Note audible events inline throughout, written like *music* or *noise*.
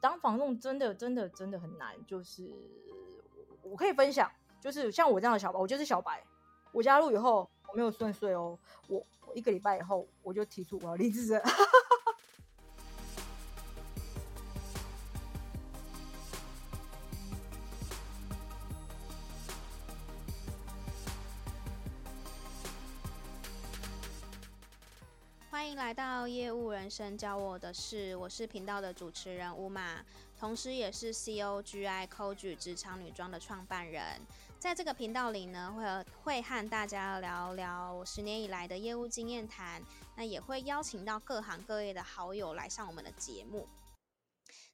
当房东真的真的真的很难。就是我可以分享，就是像我这样的小白，我就是小白。我加入以后，我没有顺遂哦，我我一个礼拜以后我就提出我要离职。来到业务人生教我的事，我是频道的主持人乌玛，同时也是 COGI COG 职场女装的创办人。在这个频道里呢，会会和大家聊聊我十年以来的业务经验谈，那也会邀请到各行各业的好友来上我们的节目。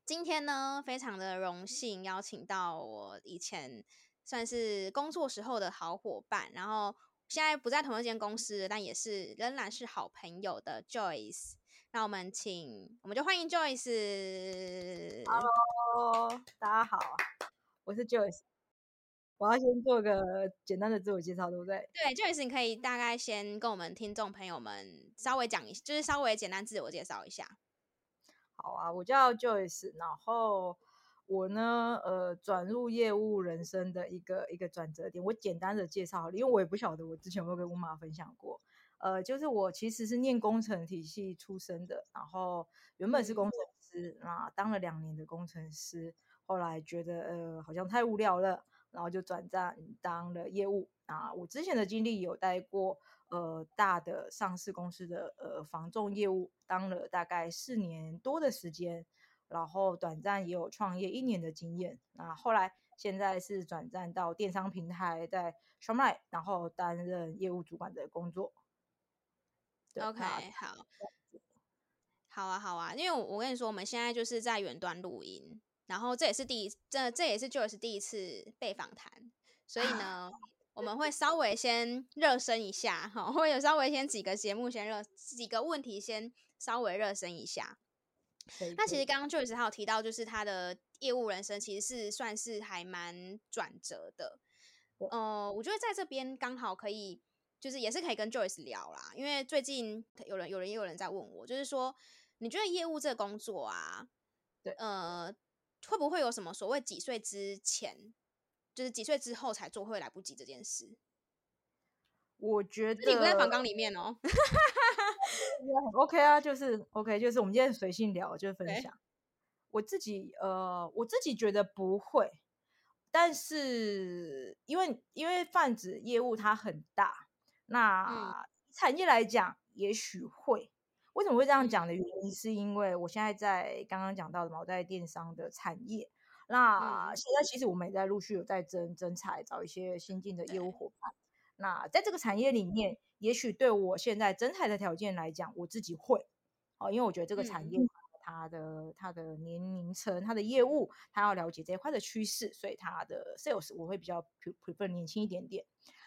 今天呢，非常的荣幸邀请到我以前算是工作时候的好伙伴，然后。现在不在同一间公司，但也是仍然是好朋友的 Joyce。那我们请，我们就欢迎 Joyce。Hello，大家好，我是 Joyce。我要先做个简单的自我介绍，对不对？对，Joyce，你可以大概先跟我们听众朋友们稍微讲一下，就是稍微简单自我介绍一下。好啊，我叫 Joyce，然后。我呢，呃，转入业务人生的一个一个转折点，我简单的介绍，因为我也不晓得我之前有没有跟乌玛分享过，呃，就是我其实是念工程体系出身的，然后原本是工程师，啊，当了两年的工程师，后来觉得呃好像太无聊了，然后就转战当了业务啊。我之前的经历有带过呃大的上市公司的呃防重业务，当了大概四年多的时间。然后短暂也有创业一年的经验，那后来现在是转战到电商平台，在 Shopline，然后担任业务主管的工作。OK，好，好啊，好啊，因为我我跟你说，我们现在就是在远端录音，然后这也是第一，这这也是 Joyce 第一次被访谈，所以呢，我们会稍微先热身一下，哈，会有稍微先几个节目先热几个问题先稍微热身一下。那其实刚刚 Joyce 还有提到，就是他的业务人生其实是算是还蛮转折的。呃，我觉得在这边刚好可以，就是也是可以跟 Joyce 聊啦。因为最近有人、有人、也有人在问我，就是说，你觉得业务这个工作啊，对，呃，会不会有什么所谓几岁之前，就是几岁之后才做会来不及这件事？我觉得你不在访纲里面哦。*laughs* OK 啊，就是 OK，就是我们今天随性聊，就是分享。我自己呃，我自己觉得不会，但是因为因为泛指业务它很大，那产业来讲也许会。为什么会这样讲的原因，是因为我现在在刚刚讲到的嘛，我在电商的产业。那现在其实我们也在陆续有在征征才，找一些新进的业务伙伴。那在这个产业里面，也许对我现在征才的条件来讲，我自己会哦，因为我觉得这个产业它的、嗯、它的年龄层、它的业务，它要了解这一块的趋势，所以它的 sales 我会比较 prefer 年轻一点点。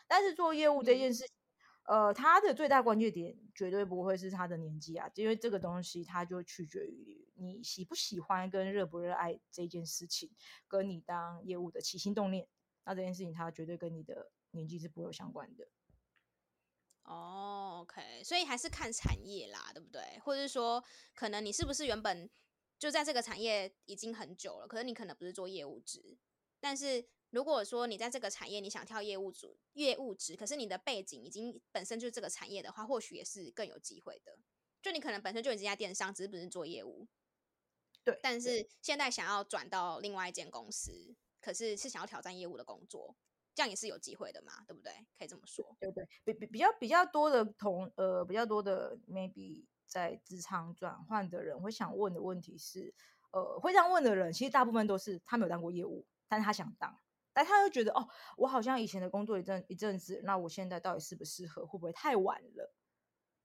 但是做业务这件事情，嗯、呃，它的最大关键点绝对不会是它的年纪啊，因为这个东西它就取决于你喜不喜欢跟热不热爱这件事情，跟你当业务的起心动念。那这件事情它绝对跟你的年纪是不会有相关的。哦、oh，OK，所以还是看产业啦，对不对？或者是说，可能你是不是原本就在这个产业已经很久了，可是你可能不是做业务职。但是如果说你在这个产业，你想跳业务组、业务职，可是你的背景已经本身就是这个产业的话，或许也是更有机会的。就你可能本身就已经在电商，只是不是做业务。对。但是现在想要转到另外一间公司，可是是想要挑战业务的工作。这样也是有机会的嘛，对不对？可以这么说。对对，比比比较比较多的同呃比较多的 maybe 在职场转换的人会想问的问题是，呃，会这样问的人其实大部分都是他没有当过业务，但是他想当，但他又觉得哦，我好像以前的工作一阵一阵子，那我现在到底适不适合？会不会太晚了？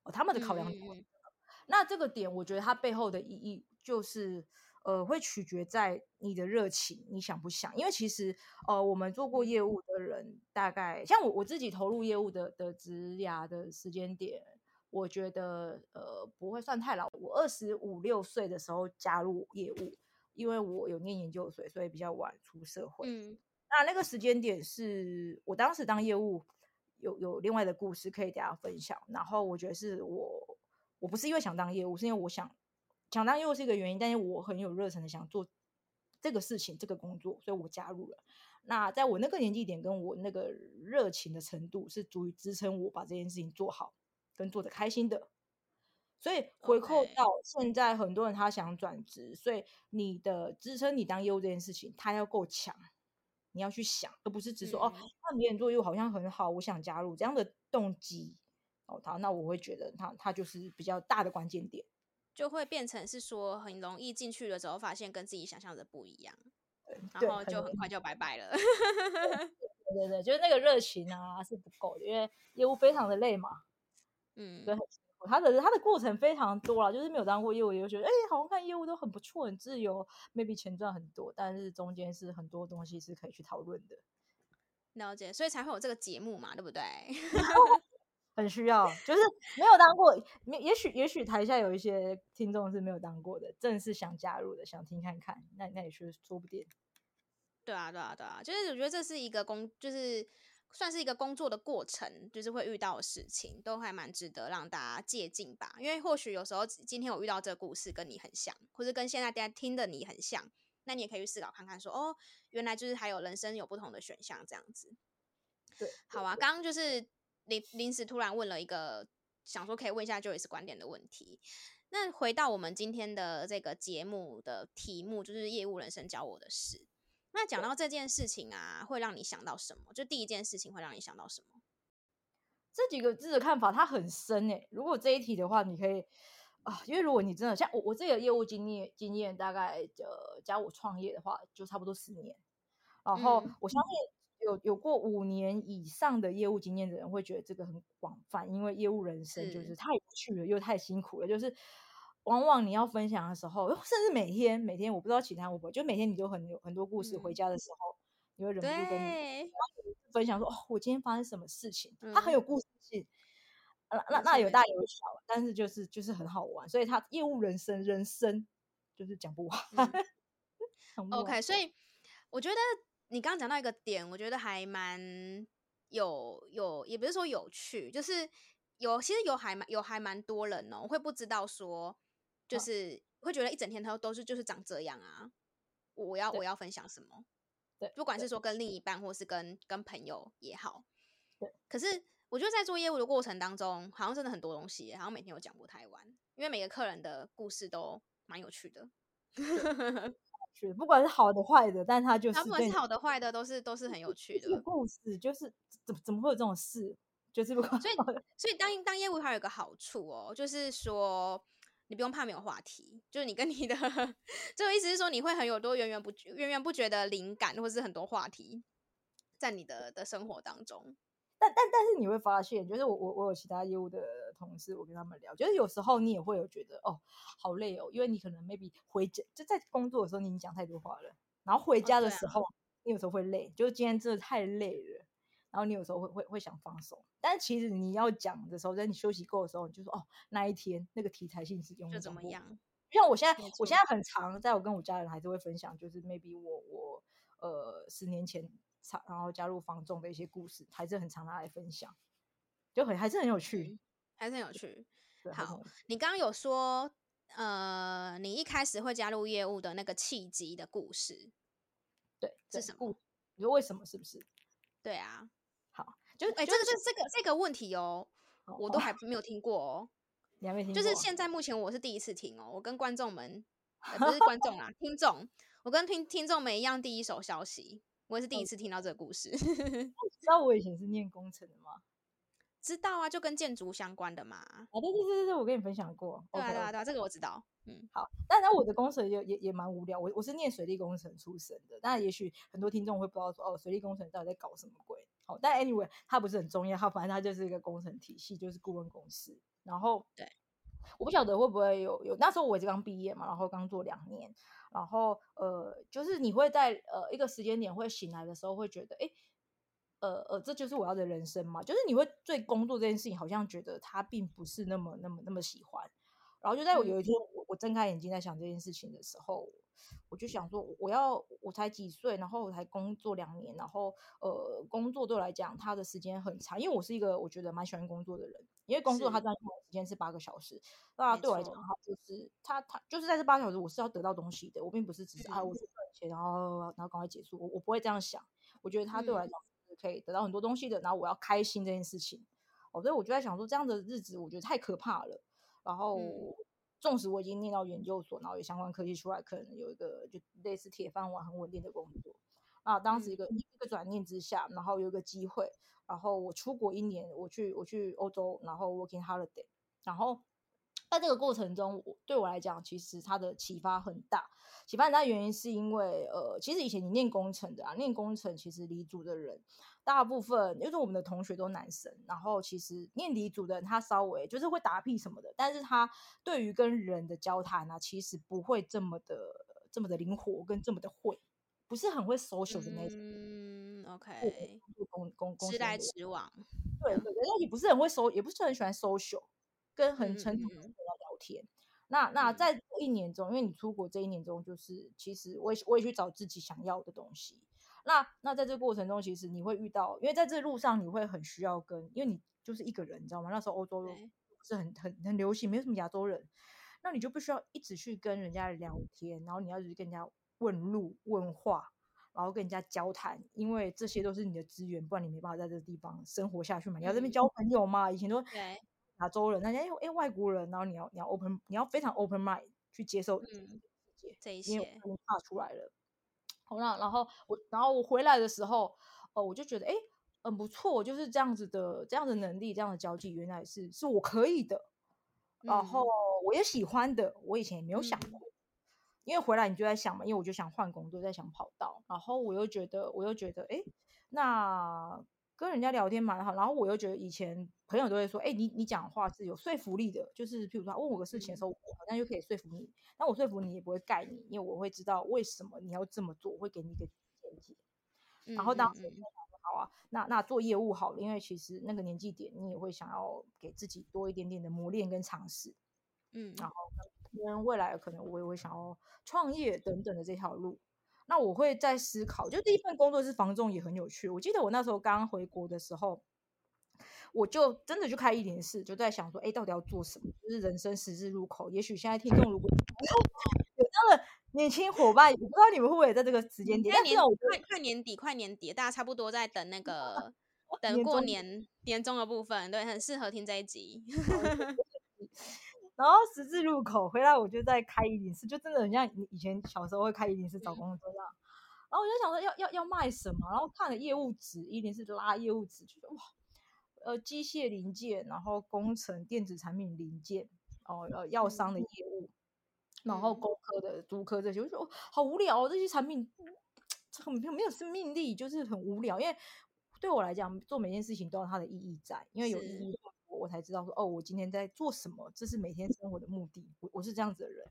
哦，他们的考量点。嗯。那这个点，我觉得它背后的意义就是。呃，会取决在你的热情，你想不想？因为其实，呃，我们做过业务的人，大概像我我自己投入业务的的职涯的时间点，我觉得呃不会算太老。我二十五六岁的时候加入业务，因为我有念研究所，所以比较晚出社会。嗯，那那个时间点是我当时当业务有有另外的故事可以给大家分享。然后我觉得是我我不是因为想当业务，是因为我想。想当业务是一个原因，但是我很有热忱的想做这个事情，这个工作，所以我加入了。那在我那个年纪点，跟我那个热情的程度，是足以支撑我把这件事情做好，跟做的开心的。所以回扣到现在，很多人他想转职.所以你的支撑你当业务这件事情，他要够强，你要去想，而不是只说、嗯、哦，那别人做业务好像很好，我想加入这样的动机哦，他那我会觉得他他就是比较大的关键点，就会变成是说很容易进去了之后，发现跟自己想象的不一样，然后就很快就拜拜了。对对对，就是那个热情啊是不够的，因为业务非常的累嘛，*laughs* 嗯，对。他的他的过程非常多了，就是没有当过业务，也就觉得哎，好像看业务都很不错，很自由，maybe 钱赚很多，但是中间是很多东西是可以去讨论的。了解，所以才会有这个节目嘛，对不对？*laughs* 很需要，就是没有当过，也许也许台下有一些听众是没有当过的，正是想加入的，想听看看，那那也是说不定。对啊，对啊，对啊，就是我觉得这是一个工，就是。算是一个工作的过程，就是会遇到的事情，都还蛮值得让大家借鉴吧。因为或许有时候今天我遇到这个故事跟你很像，或者跟现在大家听的你很像，那你也可以去思考看看说，说哦，原来就是还有人生有不同的选项这样子。对，好啊。刚刚就是临临时突然问了一个，想说可以问一下 Joyce 观点的问题。那回到我们今天的这个节目的题目，就是业务人生教我的事。那讲到这件事情啊，会让你想到什么？就第一件事情会让你想到什么？这几个字的看法，它很深诶。如果这一题的话，你可以啊，因为如果你真的像我，我自己的业务经验经验大概呃，加我创业的话，就差不多十年。然后我相信有有过五年以上的业务经验的人，会觉得这个很广泛，因为业务人生就是太有趣了，又太辛苦了，就是。往往你要分享的时候，*laughs* 甚至每天每天，我不知道其他我不，就每天你都很有很多故事。回家的时候，嗯、你会忍不住跟你 *laughs* 分享说：“哦，我今天发生什么事情？”他、嗯、很有故事性，那那那有大有小，但是就是就是很好玩。所以他业务人生人生就是讲不完。嗯、*laughs* OK，所以我觉得你刚刚讲到一个点，我觉得还蛮有有，也不是说有趣，就是有其实有还蛮有还蛮多人哦，会不知道说。就是会觉得一整天他都是就是长这样啊，我要我要分享什么？对，不管是说跟另一半或是跟跟朋友也好，对。可是我觉得在做业务的过程当中，好像真的很多东西，好像每天有讲不太完，因为每个客人的故事都蛮有趣的。*laughs* 是，不管是好的坏的，但他就是他不管是好的坏的都是都是很有趣的故事，就是怎么怎么会有这种事？就是不管所以所以当当业务还有一个好处哦，就是说。你不用怕没有话题，就是你跟你的这个意思是说，你会很有多源源不源源不绝的灵感，或是很多话题在你的的生活当中。但但但是你会发现，就是我我我有其他业务的同事，我跟他们聊，就是有时候你也会有觉得哦，好累哦，因为你可能 maybe 回家就在工作的时候你已经讲太多话了，然后回家的时候、哦啊、你有时候会累，就是今天真的太累了。然后你有时候会会会想放松，但其实你要讲的时候，在你休息够的时候，你就说哦，那一天那个题材性是用就怎么样？像我现在，我现在很常，在我跟我家人还是会分享，就是 maybe 我我呃十年前然后加入房仲的一些故事，还是很常拿来分享，就很还是很有趣，还是很有趣。好，你刚刚有说呃，你一开始会加入业务的那个契机的故事，对，是什么？你说为什么？是不是？对啊。好就哎、欸，这个就是这个这个问题哦，我都还没有听过哦。你还没听过？就是现在目前我是第一次听哦。我跟观众们，欸、不是 *laughs* 观众啊，听众，我跟听听众们一样，第一手消息，我也是第一次听到这个故事。*laughs* 知道我以前是念工程的吗？知道啊，就跟建筑相关的嘛。啊，对对对对，我跟你分享过。对啊对啊对啊，这个我知道。嗯，好。但是我的工程也也也蛮无聊。我我是念水利工程出身的，那也许很多听众会不知道说，哦，水利工程到底在搞什么鬼？好，但 anyway，它不是很重要，它反正它就是一个工程体系，就是顾问公司。然后，对，我不晓得会不会有有，那时候我也是刚毕业嘛，然后刚做两年，然后呃，就是你会在呃一个时间点会醒来的时候，会觉得，哎，呃呃，这就是我要的人生嘛，就是你会对工作这件事情好像觉得它并不是那么那么那么喜欢。然后就在我有一天，我我睁开眼睛在想这件事情的时候。我就想说，我要我才几岁，然后我才工作两年，然后呃，工作对我来讲，他的时间很长，因为我是一个我觉得蛮喜欢工作的人，因为工作它占用的时间是八个小时，那对我来讲的话，就是他他就是在这八个小时，我是要得到东西的，我并不是只是啊，我去赚钱，然后然后赶快结束，我我不会这样想。我觉得他对我来讲是可以得到很多东西的，然后我要开心这件事情。哦，所以我就在想说，这样的日子我觉得太可怕了。然后，纵使我已经念到研究所，然后有相关科技出来，可能有一个就类似铁饭碗、很稳定的工作。啊，当时一个一个转念之下，然后有一个机会，然后我出国一年，我去我去欧洲，然后 working holiday，然后。在这个过程中，我对我来讲，其实它的启发很大。启发很大原因是因为，呃，其实以前你念工程的啊，念工程其实离组的人，大部分因为我们的同学都男生，然后其实念理组的人，他稍微就是会打屁什么的，但是他对于跟人的交谈啊，其实不会这么的这么的灵活，跟这么的会，不是很会 social 的那种。嗯，OK。公公公直来直往。对对对，也不是很会 social，也不是很喜欢 social。跟很成熟的人聊天，嗯、那那在这一年中，因为你出国这一年中，就是其实我也我也去找自己想要的东西。那那在这个过程中，其实你会遇到，因为在这路上你会很需要跟，因为你就是一个人，你知道吗？那时候欧洲不是很很很流行，没有什么亚洲人，那你就不需要一直去跟人家聊天，然后你要去跟人家问路问话，然后跟人家交谈，因为这些都是你的资源，不然你没办法在这个地方生活下去嘛。你要这边交朋友嘛，以前都。亚洲人，那些哎外国人，然后你要你要 open，你要非常 open mind 去接受嗯，这一些因为我踏出来了。好，那然后我然后我回来的时候，哦，我就觉得哎很不错，就是这样子的这样的能力，这样的交际，原来是是我可以的，然后我也喜欢的，我以前也没有想过，嗯、因为回来你就在想嘛，因为我就想换工作，在想跑道，然后我又觉得我又觉得哎那。跟人家聊天蛮好，然后我又觉得以前朋友都会说，哎、欸，你你讲话是有说服力的，就是譬如说他问我个事情的时候，我好像就可以说服你，那我说服你也不会盖你，因为我会知道为什么你要这么做，我会给你一个见解。然后当时我就想说，好啊，那那做业务好了，因为其实那个年纪点，你也会想要给自己多一点点的磨练跟尝试，嗯，然后因为未来可能我也会想要创业等等的这条路。那我会在思考，就第一份工作是房仲，也很有趣。我记得我那时候刚回国的时候，我就真的就开104，就在想说，哎，到底要做什么？就是人生十字路口。也许现在听众如果有这样的年轻伙伴，我不知道你们会不会在这个时间点？但是我快快年底，快年底，大家差不多在等那个 *laughs* 等过年年终的部分，对，很适合听这一集。然后十字路口回来，我就在开一零四，就真的很像以前小时候会开一零四找工作这样。然后我就想说要要要卖什么，然后看了业务纸，一零四拉业务纸，觉得哇，呃，机械零件，然后工程电子产品零件，哦，呃，药商的业务，然后工科的、租科这些，我就说好无聊哦，这些产品很没有没有生命力，就是很无聊。因为对我来讲，做每件事情都有它的意义在，因为有意义。我才知道说哦，我今天在做什么，这是每天生活的目的。我我是这样子的人。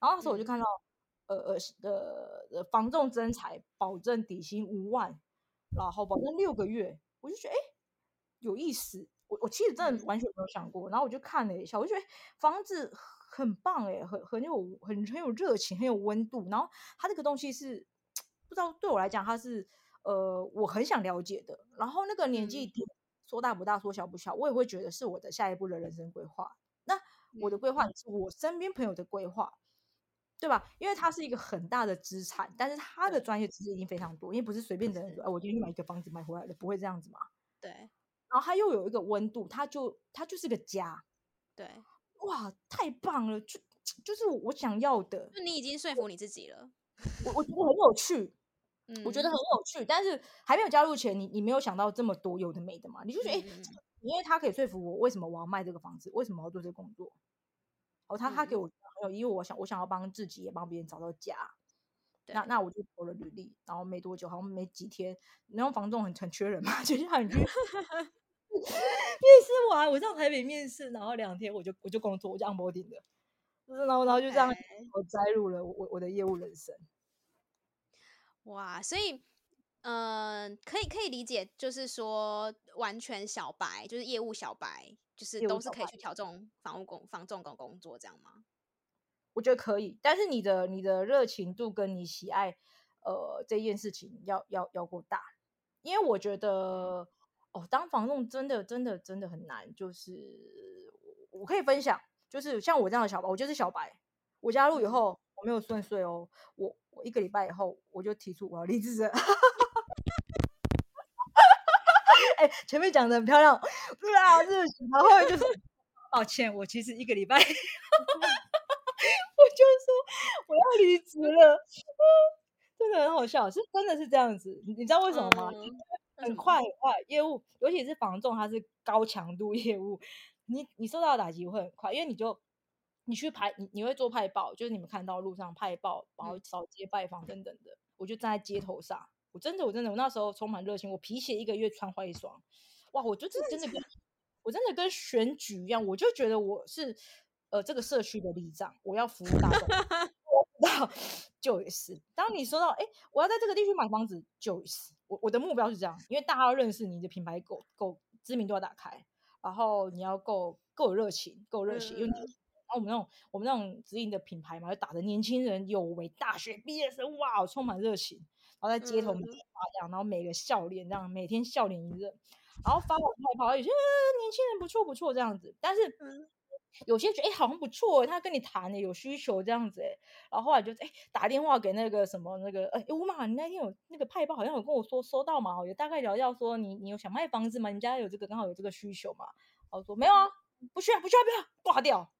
然后那时候我就看到，呃呃呃呃，房仲征才，保证底薪五万，然后保证六个月，我就觉得哎，有意思。我我其实真的完全没有想过。然后我就看了一下，我就觉得房子很棒哎，很很有很很有热情，很有温度。然后它这个东西是不知道对我来讲，它是呃我很想了解的。然后那个年纪。嗯说大不大，说小不小，我也会觉得是我的下一步的人生规划。那我的规划是我身边朋友的规划，对吧？因为他是一个很大的资产，但是他的专业知识已经非常多，因为不是随便的人说，哎，我今天去买一个房子买回来的，不会这样子嘛。对。然后他又有一个温度，他就他就是个家。对。哇，太棒了，就就是我想要的。就你已经说服你自己了。我我觉得很有趣。我觉得很有趣，但是还没有加入前，你你没有想到这么多有的没的嘛？你就觉得，哎、欸，因为他可以说服我，为什么我要卖这个房子？为什么我要做这个工作？哦，他他给我很有，因为我想我想要帮自己也帮别人找到家。那那我就投了履历，然后没多久，好像没几天，然后房仲很很缺人嘛，*laughs* 就叫你去面试完，我上台北面试，然后两天我就我就工作，我就 onboarding 的，然后然后就这样我栽入了我我的业务人生。哇，所以，嗯、呃，可以可以理解，就是说，完全小白，就是业务小白，就是都是可以去挑这种房屋工、房仲工工作，这样吗？我觉得可以，但是你的你的热情度跟你喜爱，呃，这件事情要要要够大，因为我觉得，哦，当房仲真的真的真的很难，就是我我可以分享，就是像我这样的小白，我就是小白。我加入以后，我没有顺遂哦，我我一个礼拜以后，我就提出我要离职了。*laughs* 哎、欸，前面讲的很漂亮，对啊，热情，然后后面就是抱歉，我其实一个礼拜，*laughs* 我就说我要离职了，真的很好笑，是真的是这样子，你知道为什么吗？嗯、很快很快，业务尤其是房仲，它是高强度业务，你你受到的打击会很快，因为你就你去排，你你会做派报，就是你们看到路上派报，然后扫街拜访等等的，我就站在街头上。我真的，我真的，我那时候充满热情。我皮鞋一个月穿坏一双，哇！我就是真的跟，我真的跟选举一样，我就觉得我是呃这个社区的里长，我要服务大众。*laughs* 我知道，就是当你说到哎，我要在这个地区买房子，就是我我的目标是这样，因为大家要认识你的品牌够够知名度要打开，然后你要够够有热情，够热情，因为你然后我们那种我们那种直营的品牌嘛，就打着年轻人有为，大学毕业生，哇，充满热情。然后在街头发这样，嗯、然后每个笑脸这样，每天笑脸一热，然后发完派跑，有些年轻人不错不错这样子，但是有些觉得哎好像不错，他跟你谈的有需求这样子哎，然后后来就哎打电话给那个什么那个哎乌马，你那天有那个派报好像有跟我说收到嘛，有大概聊聊说你你有想卖房子吗？你家有这个刚好有这个需求嘛？我说没有啊，不需要不需要不要挂掉，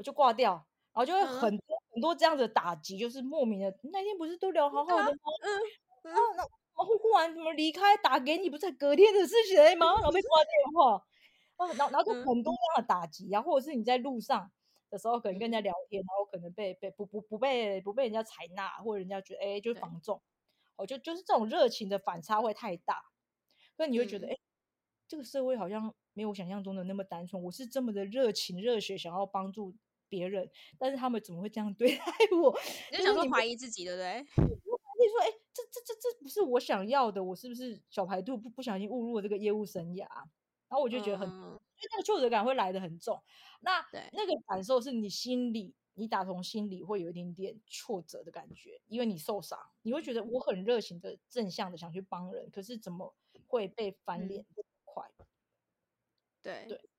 我就挂掉，然后就会很多。嗯很多这样子的打击，就是莫名的。那天不是都聊好好的吗？嗯，然后然后忽然怎么离开？打给你不是隔天的事情吗？然后被挂电话，啊，然后然后就很多这样的打击啊，或者是你在路上的时候，可能跟人家聊天，然后可能被被不不不被不被人家采纳，或者人家觉得哎，就是防重，哦，就就是这种热情的反差会太大，所以你会觉得哎，这个社会好像没有我想象中的那么单纯。我是这么的热情热血，想要帮助。别人，但是他们怎么会这样对待 *laughs* 我？你就想说怀疑自己，对不对？你说，哎，这这这这不是我想要的，我是不是小白兔不不小心误入了这个业务生涯？然后我就觉得很，嗯、因为那个挫折感会来的很重。那对那个感受是你心里，你打从心里会有一点点挫折的感觉，因为你受伤，你会觉得我很热情的、正向的想去帮人，可是怎么会被翻脸这么快？嗯、对对。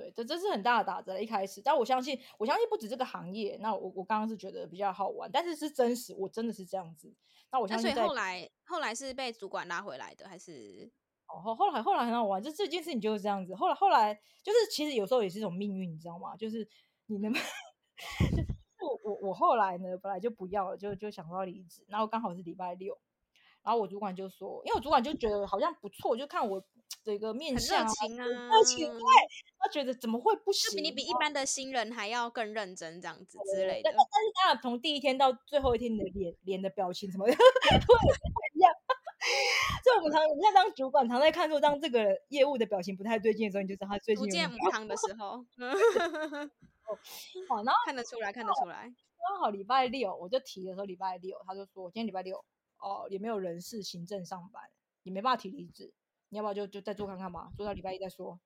对，这这是很大的打折。一开始，但我相信，我相信不止这个行业。那我我刚刚是觉得比较好玩，但是是真实，我真的是这样子。那我相信，所以后来后来是被主管拉回来的，还是？哦，后后来后来很好玩，就这件事情就是这样子。后来后来就是，其实有时候也是一种命运，你知道吗？就是你能不能，*laughs* 我我我后来呢，本来就不要了，就就想说要离职，然后刚好是礼拜六，然后我主管就说，因为我主管就觉得好像不错，就看我。这个面相啊，热情啊，热情，对，他觉得怎么会不行？就比你比一般的新人还要更认真，这样子之类的。但是当然，从第一天到最后一天，你的脸脸的表情什么的，对，不太一样。*laughs* 所以我们常，你看当主管，常在看说，当这个业务的表情不太对劲的时候，你就知道他最近有点母汤的时候。*laughs* 好，然后看得出来，看得出来。刚好礼拜六，我就提的时候，礼拜六，他就说今天礼拜六，哦，也没有人事行政上班，也没办法提离职。你要不要就就再做看看嘛，做到礼拜一再说。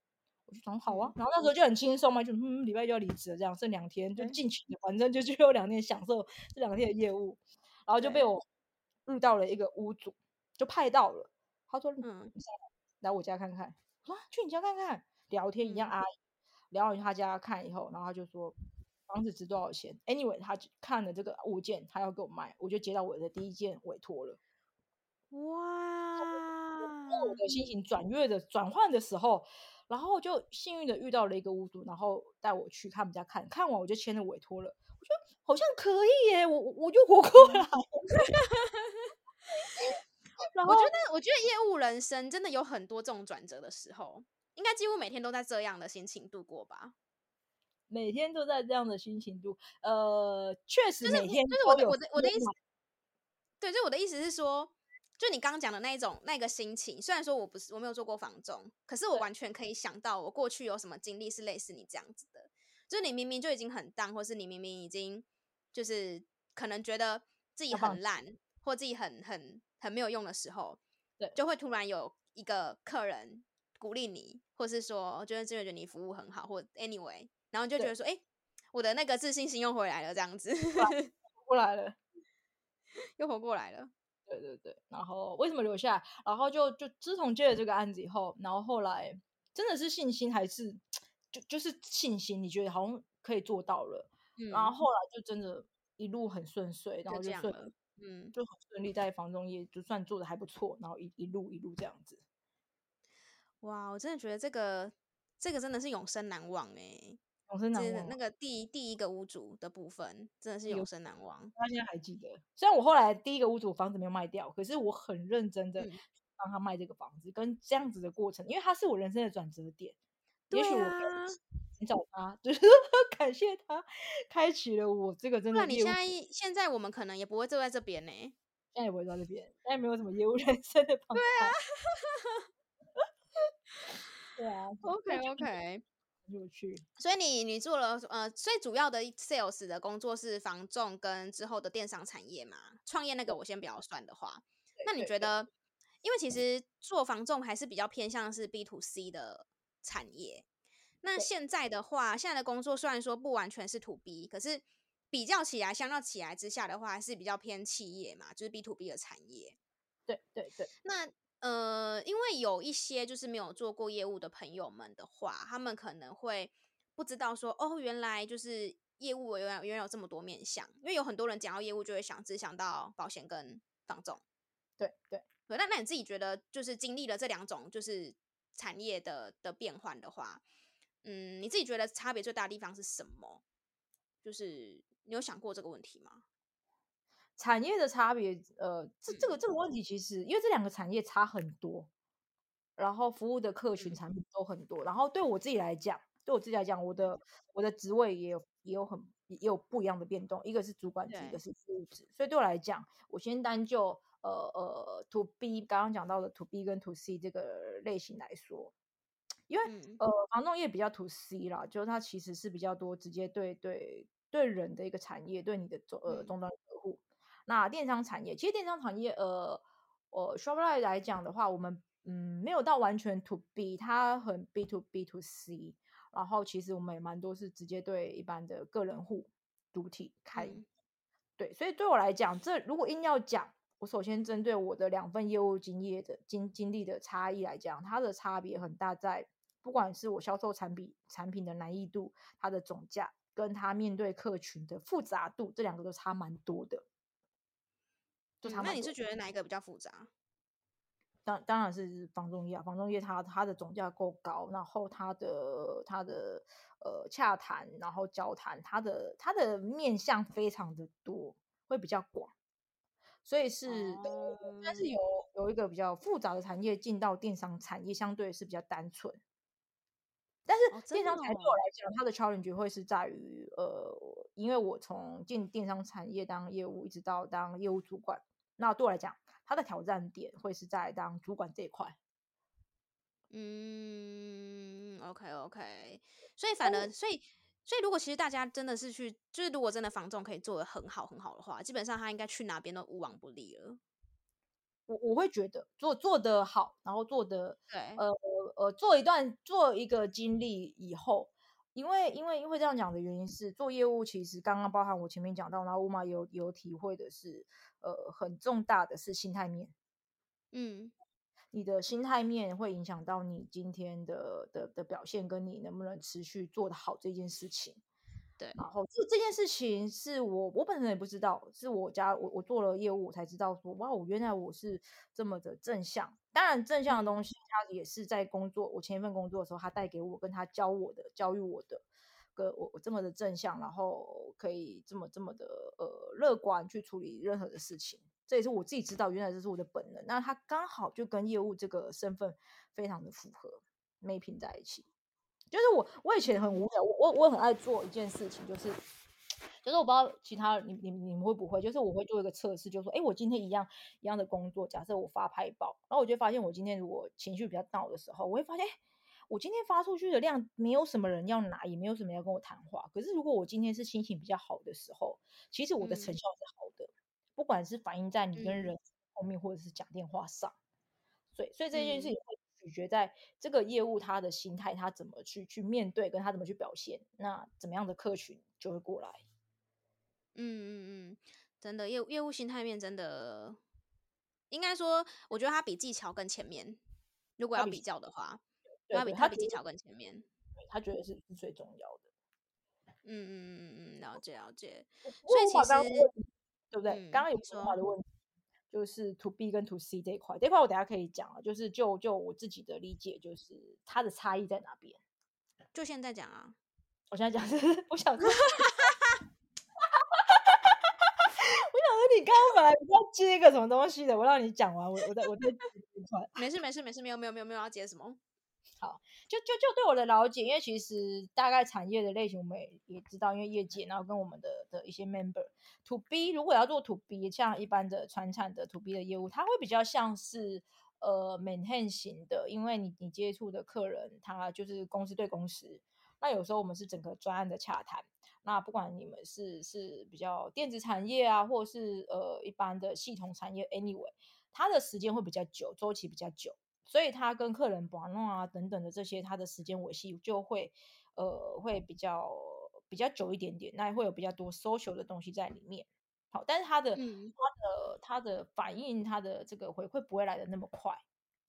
我就想好啊，然后那时候就很轻松嘛，就嗯，礼拜一就要离职了，这样剩两天就尽情的，反正就就有两天享受这两天的业务，然后就被我遇到了一个屋主，就派到了，他说嗯，来我家看看，说，去你家看看，聊天一样阿姨，聊完他家看以后，然后他就说房子值多少钱，anyway，他看了这个物件，他要给我卖，我就接到我的第一件委托了，哇。我的心情转月的转换的时候，然后就幸运的遇到了一个屋主，然后带我去他们家看，看完我就签了委托了。我觉得好像可以耶，我我就活过来。*laughs* 然后我觉得，我觉得业务人生真的有很多这种转折的时候，应该几乎每天都在这样的心情度过吧？每天都在这样的心情度，呃，确实每天就是我的我的我的意思，对，就我的意思是说。就你刚刚讲的那一种那个心情，虽然说我不是我没有做过房中，可是我完全可以想到我过去有什么经历是类似你这样子的。就是你明明就已经很淡，或是你明明已经就是可能觉得自己很烂，或自己很很很没有用的时候，对，就会突然有一个客人鼓励你，或是说觉得真的觉得你服务很好，或 anyway，然后就觉得说，哎，我的那个自信心又回来了，这样子，过来了，*laughs* 又活过来了。对对对，然后为什么留下来？然后就就自从接了这个案子以后，然后后来真的是信心还是就就是信心，你觉得好像可以做到了，嗯、然后后来就真的一路很顺遂，然后就顺，就嗯，就很顺利在房中业就算做的还不错，然后一一路一路这样子。哇，我真的觉得这个这个真的是永生难忘哎。永生难忘，那个第第一个屋主的部分真的是永生难忘。他现在还记得，虽然我后来第一个屋主房子没有卖掉，可是我很认真的帮他卖这个房子，嗯、跟这样子的过程，因为他是我人生的转折点。对啊，也许我寻找他，就是 *laughs* 感谢他开启了我这个真的。那你现在现在我们可能也不会坐在这边呢，现在也不会坐在这边，现在没有什么业务人生的朋友。*laughs* 对啊，*laughs* 对啊，OK OK。所以你你做了呃，最主要的 sales 的工作是房仲跟之后的电商产业嘛？创业那个我先不要算的话，那你觉得，因为其实做房仲还是比较偏向是 B to C 的产业。那现在的话，现在的工作虽然说不完全是 to B，可是比较起来，相较起来之下的话，还是比较偏企业嘛，就是 B to B 的产业。对对对，那。呃，因为有一些就是没有做过业务的朋友们的话，他们可能会不知道说，哦，原来就是业务原来原来有这么多面向。因为有很多人讲到业务，就会想只想到保险跟房仲。对对对，那那你自己觉得，就是经历了这两种就是产业的的变换的话，嗯，你自己觉得差别最大的地方是什么？就是你有想过这个问题吗？产业的差别，呃，这这个这个问题其实，因为这两个产业差很多，然后服务的客群产品都很多，然后对我自己来讲，对我自己来讲，我的我的职位也有也有很也有不一样的变动，一个是主管职，一个是服务职，所以对我来讲，我先单就呃呃 to B 刚刚讲到的 to B 跟 to C 这个类型来说，因为、嗯、呃房仲业比较 to C 啦，就是它其实是比较多直接对对对人的一个产业，对你的终呃终端。那电商产业，其实电商产业，呃，呃，Shopify 来讲的话，我们嗯没有到完全 to B，它很 B to B to C，然后其实我们也蛮多是直接对一般的个人户主体开，嗯、对，所以对我来讲，这如果硬要讲，我首先针对我的两份业务经验的经经历的差异来讲，它的差别很大在，在不管是我销售产品产品的难易度，它的总价，跟它面对客群的复杂度，这两个都差蛮多的。嗯、那你是觉得哪一个比较复杂？当当然是房仲业，房仲业它它的总价够高，然后它的它的呃洽谈，然后交谈，它的它的面向非常的多，会比较广，所以是，哦、但是有有一个比较复杂的产业进到电商产业，相对是比较单纯。但是电商产业对我来讲，它的 challenge 会是在于呃，因为我从进电商产业当业务，一直到当业务主管。那对我来讲，他的挑战点会是在当主管这一块。嗯，OK OK，所以反而，所以所以如果其实大家真的是去，就是如果真的房仲可以做的很好很好的话，基本上他应该去哪边都无往不利了。我我会觉得做做得好，然后做得对，呃呃，做一段做一个经历以后。因为因为因为这样讲的原因是，做业务其实刚刚包含我前面讲到，然后 Uma 有有体会的是，呃，很重大的是心态面，嗯，你的心态面会影响到你今天的的的表现，跟你能不能持续做得好这件事情。对，然后这这件事情是我我本身也不知道，是我家我我做了业务我才知道说，哇，我原来我是这么的正向。当然正向的东西，它也是在工作，我前一份工作的时候，他带给我跟他教我的教育我的，跟我我这么的正向，然后可以这么这么的呃乐观去处理任何的事情，这也是我自己知道，原来这是我的本能。那他刚好就跟业务这个身份非常的符合，mapping 在一起。就是我，我以前很无聊，我我我很爱做一件事情，就是，就是我不知道其他你你你们会不会，就是我会做一个测试，就是说，哎，我今天一样一样的工作，假设我发派报，然后我就发现我今天如果情绪比较闹的时候，我会发现，我今天发出去的量没有什么人要拿，也没有什么人要跟我谈话。可是如果我今天是心情比较好的时候，其实我的成效是好的，嗯、不管是反映在你跟人后面，或者是讲电话上，所以所以这件事情会。取决在这个业务他的心态，他怎么去去面对，跟他怎么去表现，那怎么样的客群就会过来。嗯嗯嗯，真的业务业务心态面真的，应该说，我觉得他比技巧更前面。如果要比较的话，他比他比技巧更前面。他觉得是是最重要的。嗯嗯嗯嗯嗯，了解了解。所以其实对不对？嗯、刚刚有说话的问题，就是 to B 跟 to C 这一块，这块我等下可以讲啊。就是就就我自己的理解，就是它的差异在哪边？就现在讲啊。我现在讲是，*laughs* 我想说，*laughs* 我想说你刚刚本来要接一个什么东西的，我让你讲完，我我再我再没事没事没事，没有没有没有没有要接什么。好，就就就对我的了解，因为其实大概产业的类型我们也也知道，因为业界，然后跟我们的的一些 member to B，如果要做 to B，像一般的传产的 to B 的业务，它会比较像是呃 maintain 型的，因为你你接触的客人，他就是公司对公司，那有时候我们是整个专案的洽谈，那不管你们是是比较电子产业啊，或者是呃一般的系统产业，anyway，它的时间会比较久，周期比较久。所以它跟客人玩弄啊等等的这些，它的时间维系就会，呃，会比较比较久一点点，那会有比较多 social 的东西在里面。好，但是它的、嗯、他的他的反应，它的这个回馈不会来的那么快。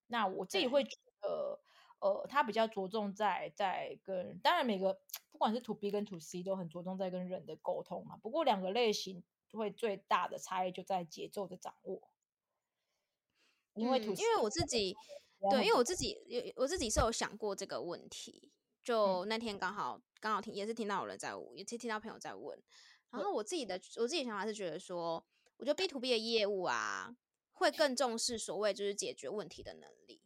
那我自己会觉得，呃，他比较着重在在跟，当然每个不管是 to B 跟 to C 都很着重在跟人的沟通嘛。不过两个类型会最大的差异就在节奏的掌握，因为 to、嗯、因为我自己。对，因为我自己有我自己是有想过这个问题，就那天刚好刚好听也是听到有人在问，也听听到朋友在问，然后我自己的我自己的想法是觉得说，我觉得 B to B 的业务啊，会更重视所谓就是解决问题的能力，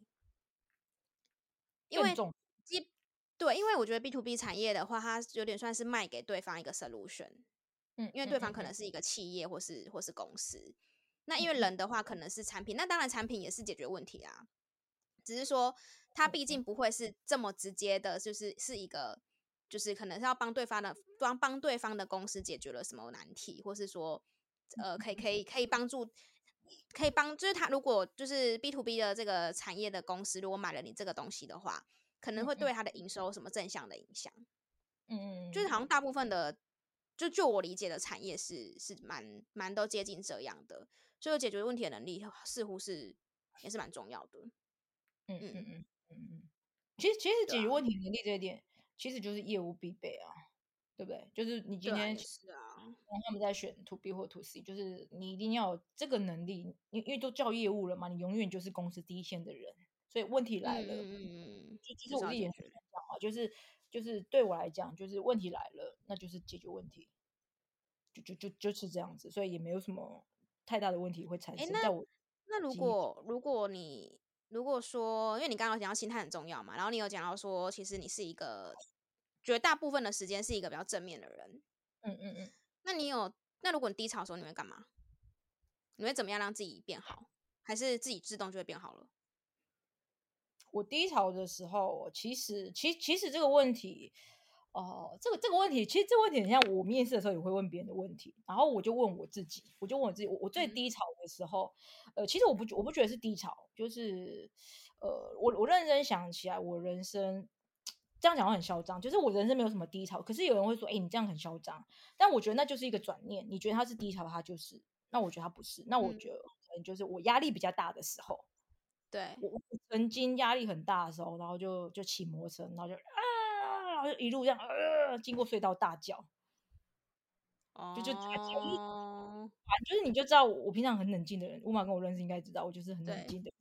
因为基对，因为我觉得 B to B 产业的话，它有点算是卖给对方一个 solution，嗯，因为对方可能是一个。企业或是或是公司，那因为人的话可能是产品，那当然产品也是解决问题啊。只是说，它毕竟。不会是这么直接的，就是是一个，就是可能是要帮对方的帮帮对方的公司解决了什么难题，或是说，呃，可以可以可以帮助，可以帮，就是他如果就是 B to B 的这个产业的公司，如果买了你这个东西的话，可能会对他的营收什么正向的影响。嗯嗯，就是好像大部分的，就就我理解的产业是是蛮蛮都接近这样的，所以解决问题的能力似乎是也是蛮重要的。嗯嗯嗯嗯嗯，其实其实解决问题能力这一点，其实就是业务必备啊，对不对？就是你今天是啊，他们在选 to B 或 to C，就是你一定要有这个能力，因因为都叫业务了嘛，你永远就是公司第一线的人，所以问题来了，嗯嗯，就其实我自己也是这样讲嘛，就是就是对我来讲，就是问题来了，那就是解决问题，就就就就是这样子，所以也没有什么太大的问题会产生。在我那如果如果你如果说，因为你刚刚讲到心态很重要嘛，然后你有讲到说，其实你是一个绝大部分的时间是一个比较正面的人，嗯嗯嗯。那你有，那如果你低潮的时候，你会干嘛？你会怎么样让自己变好？还是自己自动就会变好了？我低潮的时候，其实，其其实这个问题。哦，这个这个问题，其实这个问题很像我面试的时候也会问别人的问题，然后我就问我自己，我就问我自己，我我最低潮的时候，呃，其实我不我不觉得是低潮，就是，呃，我我认真想起来，我人生这样讲话很嚣张，就是我人生没有什么低潮，可是有人会说，哎，你这样很嚣张，但我觉得那就是一个转念，你觉得他是低潮，他就是，那我觉得他不是，那我觉得可能就是我压力比较大的时候，对，我我曾经压力很大的时候，然后就就骑摩托车，然后就啊。就一路这样，呃，经过隧道大叫，哦、就就反正就是你就知道我，我平常很冷静的人，乌马跟我认识应该知道，我就是很冷静的人。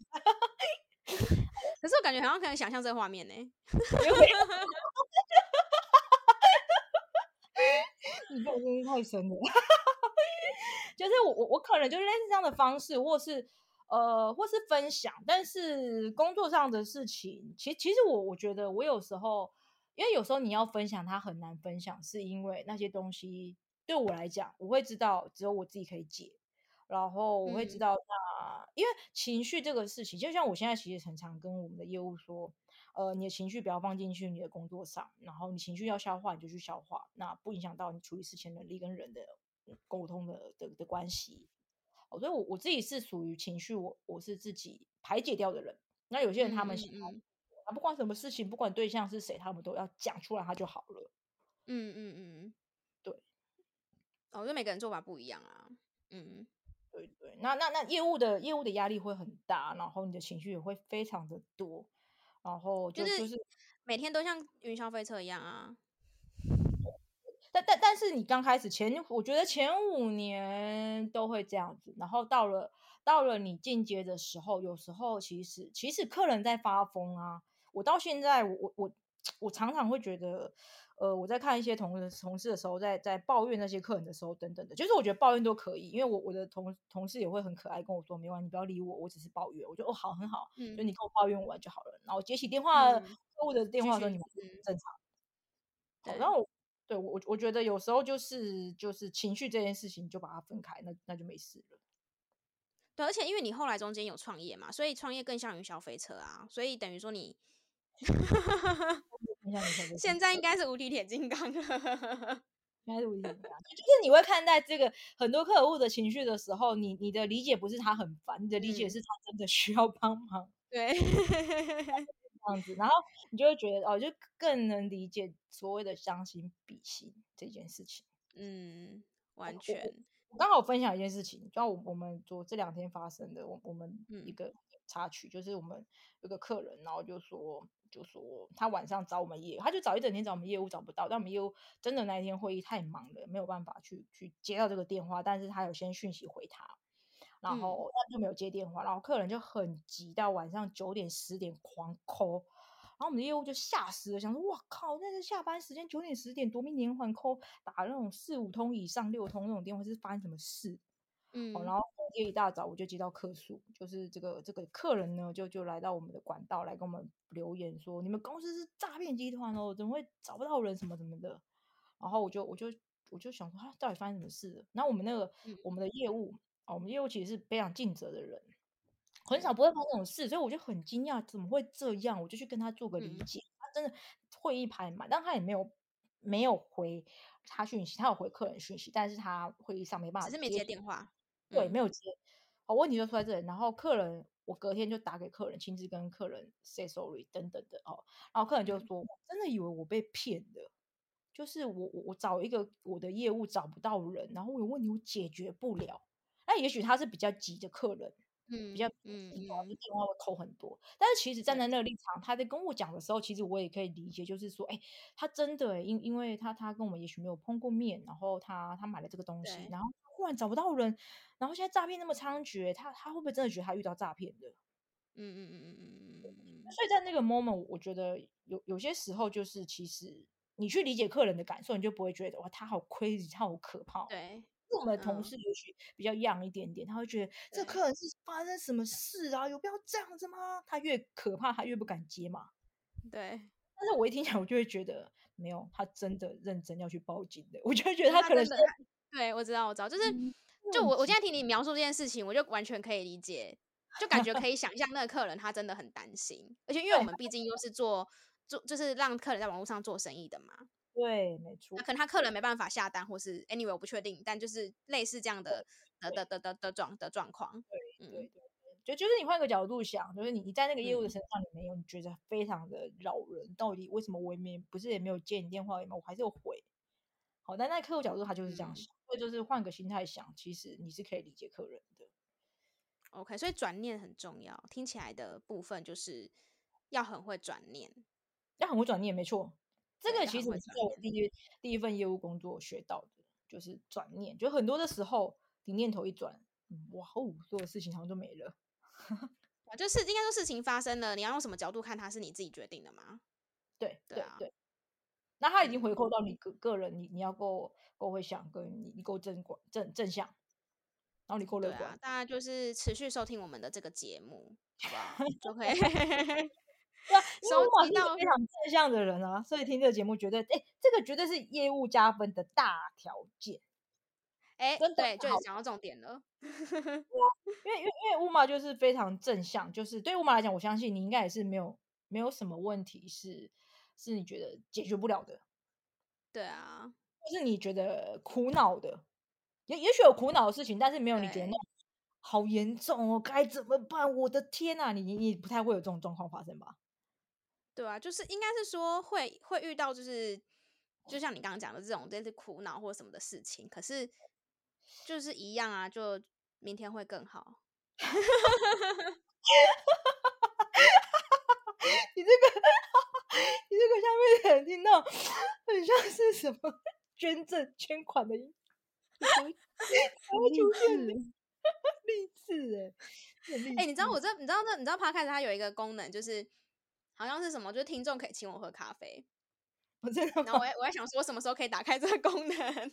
可是我感觉好像可以想象这个画面呢。*laughs* *laughs* 你这真是太深了。*laughs* 就是我我我可能就是类似这样的方式，或是呃，或是分享，但是工作上的事情，其实其实我我觉得我有时候。因为有时候你要分享，它很难分享，是因为那些东西对我来讲，我会知道只有我自己可以解，然后我会知道那，因为情绪这个事情，就像我现在其实很常跟我们的业务说，呃，你的情绪不要放进去你的工作上，然后你情绪要消化你就去消化，那不影响到你处理事情能力跟人的沟通的的的关系。所以我我自己是属于情绪，我我是自己排解掉的人。那有些人他们喜欢。不管什么事情，不管对象是谁，他们都要讲出来，他就好了。嗯嗯嗯，对。哦，因为每个人做法不一样啊。嗯，对对。那那那业务的业务的压力会很大，然后你的情绪也会非常的多，然后就、就是、就是每天都像云霄飞车一样啊。但但但是你刚开始前，我觉得前五年都会这样子，然后到了到了你进阶的时候，有时候其实其实客人在发疯啊。我到现在，我我我常常会觉得，呃，我在看一些同同事的时候，在在抱怨那些客人的时候，等等的，就是我觉得抱怨都可以，因为我我的同同事也会很可爱跟我说，没关系，你不要理我，我只是抱怨。我觉得哦，好，很好，嗯，就你跟我抱怨完就好了。然后接起电话，客户的电话的时候，你们正常。好，然后。对我，我觉得有时候就是就是情绪这件事情，就把它分开，那那就没事了。对，而且因为你后来中间有创业嘛，所以创业更像云霄飞车啊，所以等于说你，*laughs* 现在应该是无敌铁金刚了，*laughs* 应该是无敌铁金刚。就是你会看待这个很多客户的情绪的时候，你你的理解不是他很烦，你的理解是他真的需要帮忙。对。*laughs* 这样子，然后你就会觉得哦，就更能理解所谓的将心比心这件事情。嗯，完全。刚好分享一件事情，就我我们昨这两天发生的，我我们一个插曲，嗯、就是我们有个客人，然后就说就说他晚上找我们业务，他就找一整天找我们业务找不到，但我们业务真的那一天会议太忙了，没有办法去去接到这个电话，但是他有先讯息回他。然后他就没有接电话，然后客人就很急，到晚上九点十点狂 call，然后我们的业务就吓死了，想说哇靠，那是下班时间九点十点夺命连环 call，打那种四五通以上六通那种电话是发生什么事？嗯，然后今天一大早我就接到客诉，就是这个这个客人呢就就来到我们的管道来跟我们留言说，你们公司是诈骗集团哦，怎么会找不到人什么什么的？然后我就我就我就想说他到底发生什么事了？然后我们那个、嗯、我们的业务。我们业务其实是非常尽责的人，很少不会发生这种事，所以我就很惊讶，怎么会这样？我就去跟他做个理解。嗯、他真的会议排满，但他也没有没有回他讯息，他有回客人讯息，但是他会议上没办法，只是没接电话。对，没有接。好，问题就出在这里。然后客人，我隔天就打给客人，亲自跟客人 say sorry 等等的哦。然后客人就说，我、真的以为我被骗的，就是我我我找一个我的业务找不到人，然后我有问题我解决不了。那也许他是比较急的客人，嗯，比较嗯，电话会扣很多。但是其实站在那个立场，他在跟我讲的时候，其实我也可以理解，就是说，哎，他真的，因因为他他跟我们也许没有碰过面，然后他他买了这个东西，然后忽然找不到人，然后现在诈骗那么猖獗，他他会不会真的觉得他遇到诈骗的？嗯嗯嗯嗯嗯嗯。*laughs* 所以在那个 moment，我觉得有有些时候，就是其实你去理解客人的感受，你就不会觉得哇，他好 crazy，他好可怕。对。我们的同事也许比较 young 一点点，他会觉得这客人是发生什么事啊？有必要这样子吗？他越可怕，他越不敢接嘛。对。但是我一听起来，我就会觉得没有，他真的认真要去报警的。我就会觉得他可能是。对，我知道，我知道，就是，就我我现在听你描述这件事情，我就完全可以理解，就感觉可以想象那个客人他真的很担心，而且因为我们毕竟又是做做，就是让客人在网络上做生意的嘛。对，没错。那可能他客人没办法下单，或是 anyway 我不确定，但就是类似这样的的的的的的状的状况。对对对，就就是你换个角度想，就是你你在那个业务的身上，你没有，你觉得非常的扰人。到底为什么我也没不是也没有接你电话，我还是有回。好，但在客户角度，他就是这样想，所以就是换个心态想，其实你是可以理解客人的。OK，所以转念很重要。听起来的部分就是要很会转念，要很会转念，没错。这个其实是在我第一第一份业务工作学到的，就是转念。就很多的时候，你念头一转，哇哦，所有事情好像都没了。*laughs* 啊，就是应该说事情发生了，你要用什么角度看它，是你自己决定的吗？对对啊，对。那他已经回扣到你个个人，你你要够够会想，跟你你够正观正正向，然后你够乐观。大家就是持续收听我们的这个节目，好不好？就可以。对啊，因为我是非常正向的人啊，所以听这个节目绝对，哎，这个绝对是业务加分的大条件。哎，对，就是讲到重点了。*laughs* 因为因为因为乌马就是非常正向，就是对乌马来讲，我相信你应该也是没有没有什么问题是是你觉得解决不了的。对啊，就是你觉得苦恼的，也也许有苦恼的事情，但是没有你觉得那好严重哦，该怎么办？我的天啊，你你不太会有这种状况发生吧？对啊，就是应该是说会会遇到，就是就像你刚刚讲的这种，这是苦恼或什么的事情。可是就是一样啊，就明天会更好。*laughs* 你这个，*laughs* 你这个下面人听到，很像是什么捐赠捐款的音，*laughs* 才会出现励志哎，哎、欸，你知道我这，你知道这，你知道 Podcast 它有一个功能，就是好像是什么，就是听众可以请我喝咖啡。我真的，然后我我还想说，什么时候可以打开这个功能？*laughs* 哎、欸，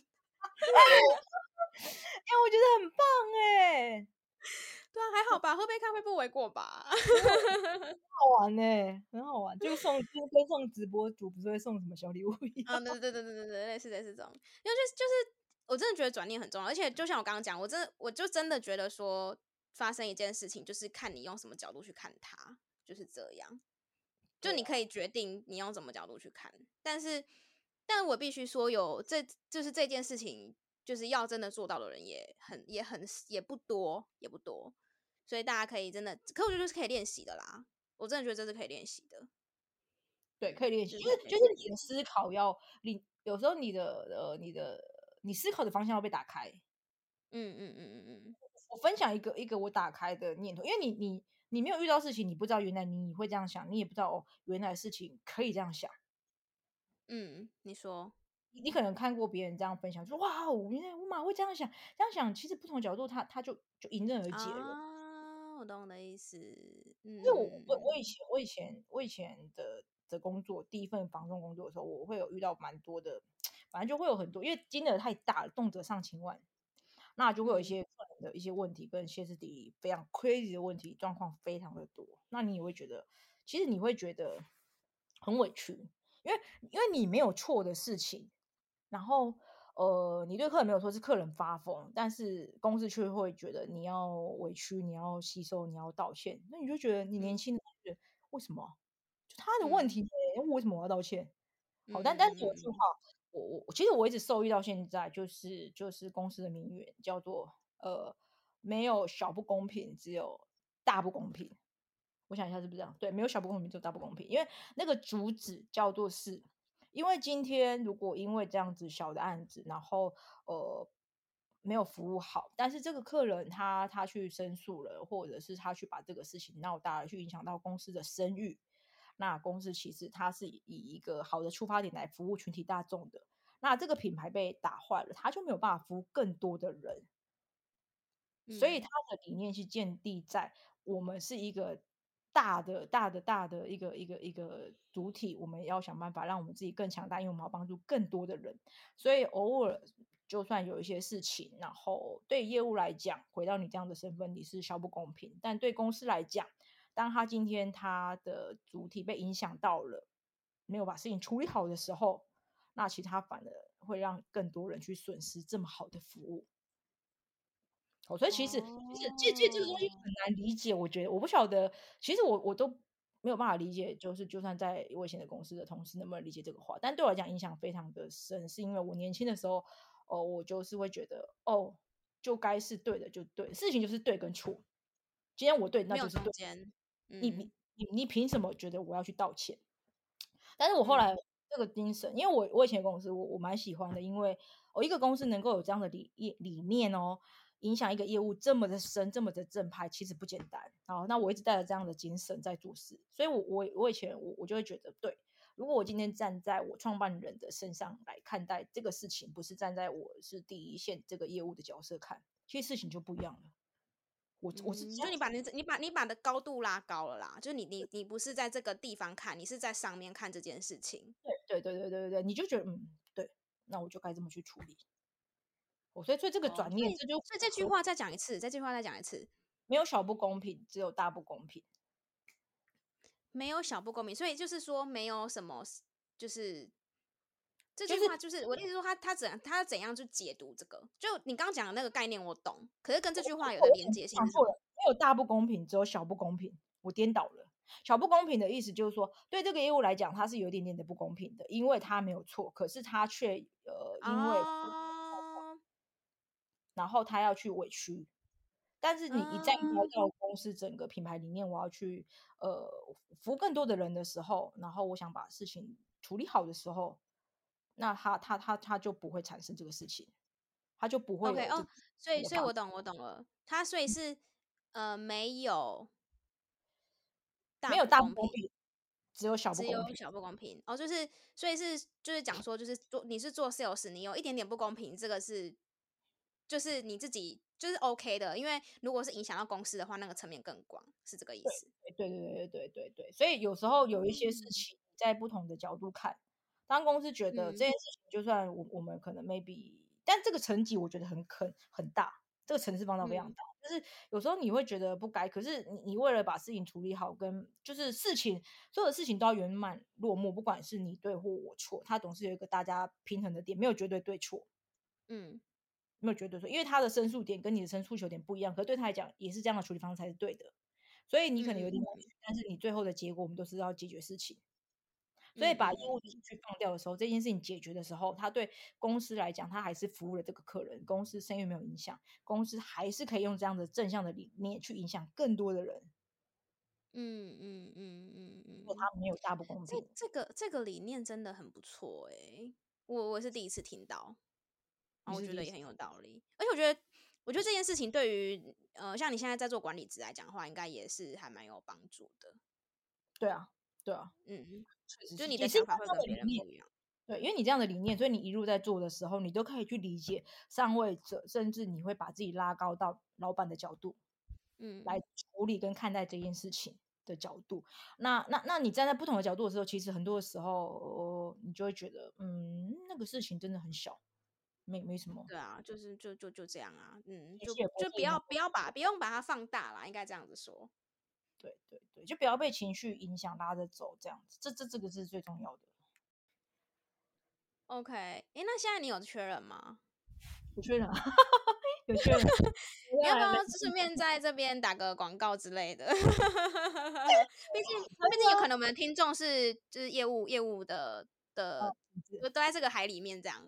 我觉得很棒哎。对啊，还好吧，喝杯咖啡不为过吧？很好玩呢，很好玩。就送，就跟送直播主不是会送什么小礼物一样。啊，对对对对对对，类似类似这种。因为就是就是，我真的觉得转念很重要，而且就像我刚刚讲，我真的我就真的觉得说，发生一件事情，就是看你用什么角度去看它，就是这样。就你可以决定你用什么角度去看，但是，但我必须说，有这就是这件事情，就是要真的做到的人也很也很也不多也不多，所以大家可以真的，可我觉得是可以练习的啦。我真的觉得这是可以练习的，对，可以练习，因为就是你的思考要你有时候你的呃你的你思考的方向要被打开。嗯嗯嗯嗯嗯，我分享一个一个我打开的念头，因为你你。你没有遇到事情，你不知道原来你会这样想，你也不知道哦，原来事情可以这样想。嗯，你说，你可能看过别人这样分享，说哇，原来我马会这样想，这样想，其实不同角度他，他他就就迎刃而解了。啊，我懂你的意思。嗯，因为我我我以前我以前我以前的的工作，第一份房仲工作的时候，我会有遇到蛮多的，反正就会有很多，因为金额太大了，动辄上千万。那就会有一些客人的一些问题，跟歇斯底里非常 crazy 的问题状况非常的多。那你也会觉得，其实你会觉得很委屈，因为因为你没有错的事情，然后呃，你对客人没有错，是客人发疯，但是公司却会觉得你要委屈，你要吸收，你要道歉。那你就觉得你年轻人为什么？就他的问题，嗯、为什么我要道歉？好，但但是有句话。我我其实我一直受益到现在，就是就是公司的名言叫做呃，没有小不公平，只有大不公平。我想一下是不是这样？对，没有小不公平，只有大不公平。因为那个主旨叫做是，因为今天如果因为这样子小的案子，然后呃没有服务好，但是这个客人他他去申诉了，或者是他去把这个事情闹大了，去影响到公司的声誉。那公司其实它是以一个好的出发点来服务群体大众的，那这个品牌被打坏了，它就没有办法服务更多的人，所以它的理念是建立在我们是一个大的、大的、大的一个一个一个主体，我们要想办法让我们自己更强大，因为我们要帮助更多的人，所以偶尔就算有一些事情，然后对业务来讲，回到你这样的身份，你是稍不公平，但对公司来讲。当他今天他的主体被影响到了，没有把事情处理好的时候，那其实他反而会让更多人去损失这么好的服务。哦，所以其实其实这这这个东西很难理解，我觉得我不晓得，其实我我都没有办法理解，就是就算在我以前的公司的同事能不能理解这个话，但对我来讲影响非常的深，是因为我年轻的时候，哦，我就是会觉得，哦，就该是对的就对，事情就是对跟错，今天我对，那就是对。你你你你凭什么觉得我要去道歉？但是我后来这个精神，因为我我以前的公司我我蛮喜欢的，因为我一个公司能够有这样的理理念哦，影响一个业务这么的深，这么的正派，其实不简单。哦，那我一直带着这样的精神在做事，所以我我我以前我我就会觉得，对，如果我今天站在我创办人的身上来看待这个事情，不是站在我是第一线这个业务的角色看，其实事情就不一样了。我我是、嗯，就你把你你把你把的高度拉高了啦，就你你你不是在这个地方看，你是在上面看这件事情。对对对对对对对，你就觉得嗯对，那我就该这么去处理。我所以所以这个转念，哦、这就所以这句话再讲一次，这句话再讲一次，没有小不公平，只有大不公平。没有小不公平，所以就是说没有什么就是。这句话就是我的意思，说他他怎他怎样去解读这个？就你刚刚讲的那个概念，我懂。可是跟这句话有的连接性。错了，没有大不公平，只有小不公平。我颠倒了。小不公平的意思就是说，对这个业务来讲，它是有一点点的不公平的，因为它没有错，可是他却呃因为、uh... 然后他要去委屈。但是你一旦到公司整个品牌理念，我要去呃服务更多的人的时候，然后我想把事情处理好的时候。那他他他他就不会产生这个事情，他就不会。OK 哦，所以所以我懂我懂了，他所以是、嗯、呃没有大没有大不公平，只有小不公平，只有小不公平哦，就是所以是就是讲说，就是做你是做 sales，你有一点点不公平，这个是就是你自己就是 OK 的，因为如果是影响到公司的话，那个层面更广，是这个意思。对对对对对对对，所以有时候有一些事情在不同的角度看，嗯、当公司觉得这件事情就算我我们可能 maybe，但这个层级我觉得很很很大。这个层次放到非常大，就、嗯、是有时候你会觉得不该，可是你你为了把事情处理好，跟就是事情所有的事情都要圆满落幕，不管是你对或我错，它总是有一个大家平衡的点，没有绝对对错，嗯，没有绝对错，因为他的申诉点跟你的申诉求点不一样，可是对他来讲也是这样的处理方式才是对的，所以你可能有点、嗯，但是你最后的结果我们都是要解决事情。所以把业务情绪放掉的时候、嗯，这件事情解决的时候，他对公司来讲，他还是服务了这个客人，公司声誉没有影响，公司还是可以用这样的正向的理念去影响更多的人。嗯嗯嗯嗯嗯，他没有大不公平。这这个这个理念真的很不错哎、欸，我我是第一次听到，然后我觉得也很有道理。而且我觉得，我觉得这件事情对于呃像你现在在做管理职来讲的话，应该也是还蛮有帮助的。对啊。对啊，嗯，就你的想法会跟别人不一样。对，因为你这样的理念，所以你一路在做的时候，你都可以去理解上位者，甚至你会把自己拉高到老板的角度，嗯，来处理跟看待这件事情的角度。那那那你站在不同的角度的时候，其实很多的时候，你就会觉得，嗯，那个事情真的很小，没没什么。对啊，就是就就就这样啊，嗯，就就不要不要把不用把它放大啦，应该这样子说。对对对，就不要被情绪影响拉着走，这样子，这这这个是最重要的。OK，哎，那现在你有缺人吗？有缺人，*laughs* 有缺人。*laughs* 你要不要顺便在这边打个广告之类的？*laughs* 毕竟，毕竟有可能我们的听众是就是业务业务的的，都都在这个海里面这样。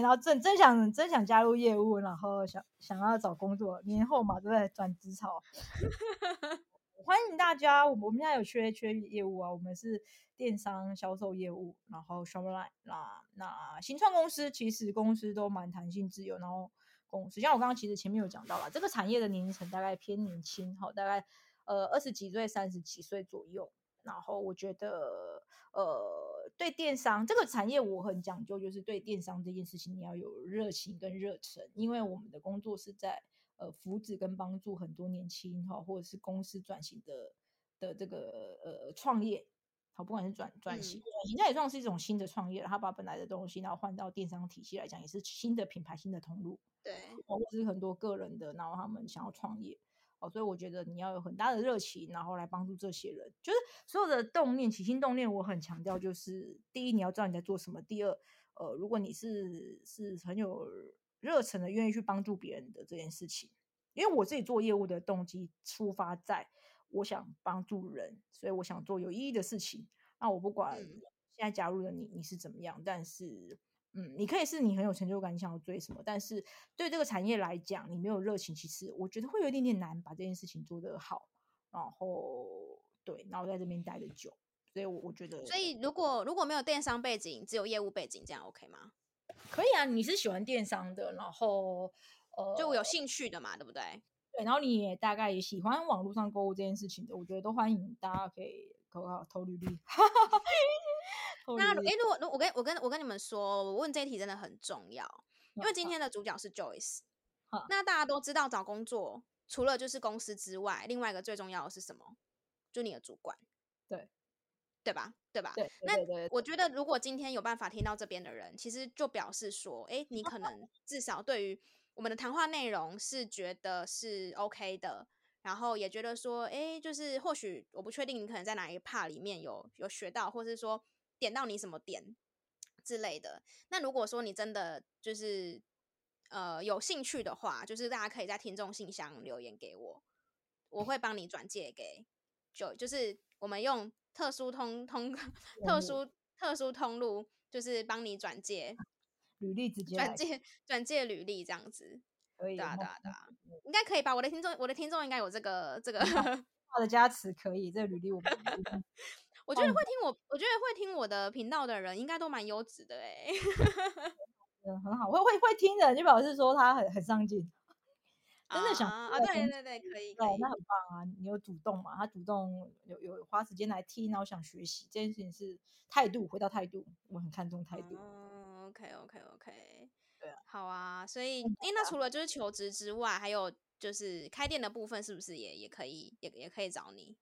然后真真想真想加入业务，然后想想要找工作，年后嘛，对不对？转职潮。欢迎大家，我们我们现在有缺缺业务啊，我们是电商销售业务，然后 Shopline 那那新创公司其实公司都蛮弹性自由，然后公司像我刚刚其实前面有讲到了，这个产业的年龄层大概偏年轻，好，大概呃二十几岁、三十几岁左右，然后我觉得呃对电商这个产业我很讲究，就是对电商这件事情你要有热情跟热忱，因为我们的工作是在。呃，扶持跟帮助很多年轻哈，或者是公司转型的的这个呃创业，好，不管是转转型，转型它也算是一种新的创业，他把本来的东西然后换到电商体系来讲，也是新的品牌、新的通路，对，或者是很多个人的，然后他们想要创业，哦，所以我觉得你要有很大的热情，然后来帮助这些人，就是所有的动念、起心动念，我很强调，就是第一你要知道你在做什么，第二，呃，如果你是是很有。热忱的，愿意去帮助别人的这件事情，因为我自己做业务的动机出发在我想帮助人，所以我想做有意义的事情。那我不管现在加入的你你是怎么样，但是嗯，你可以是你很有成就感，你想要追什么，但是对这个产业来讲，你没有热情，其实我觉得会有一点点难把这件事情做得好。然后对，然后在这边待得久，所以我我觉得，所以如果如果没有电商背景，只有业务背景，这样 OK 吗？可以啊，你是喜欢电商的，然后呃，就有兴趣的嘛，对不对？对，然后你也大概也喜欢网络上购物这件事情的，我觉得都欢迎大家可以投稿投履历。*laughs* 那哎，如果我跟我跟我跟你们说，我问这一题真的很重要，因为今天的主角是 Joyce。那大家都知道找工作除了就是公司之外，另外一个最重要的是什么？就你的主管。对。对吧？对吧？对，对，对，对。那我觉得，如果今天有办法听到这边的人，其实就表示说，哎，你可能 *laughs* 至少对于我们的谈话内容是觉得是 OK 的，然后也觉得说，哎，就是或许我不确定你可能在哪一个 part 里面有有学到，或是说点到你什么点之类的。那如果说你真的就是呃有兴趣的话，就是大家可以在听众信箱留言给我，我会帮你转借给就就是我们用。特殊通通 *laughs* 特殊特殊通路，就是帮你转介 *laughs* 履历，直接转介 *laughs* 转介履历这样子，可以，对啊对啊对啊，应该可以吧？我的听众我的听众应该有这个这个好的加持，可以这个履历我们我觉得会听我我觉得会听我的频道的人，应该都蛮优质的哎、欸，嗯，很好，会会会听的，就表示说他很很上进。真的想啊，对对对，可以，对，那很棒啊！你有主动嘛？他主动有有花时间来听，然后想学习，这件事情是态度，回到态度，我很看重态度。嗯，OK OK OK，对啊，好啊。所以，哎，那除了就是求职之外，还有就是开店的部分，是不是也也可以，也也可以找你？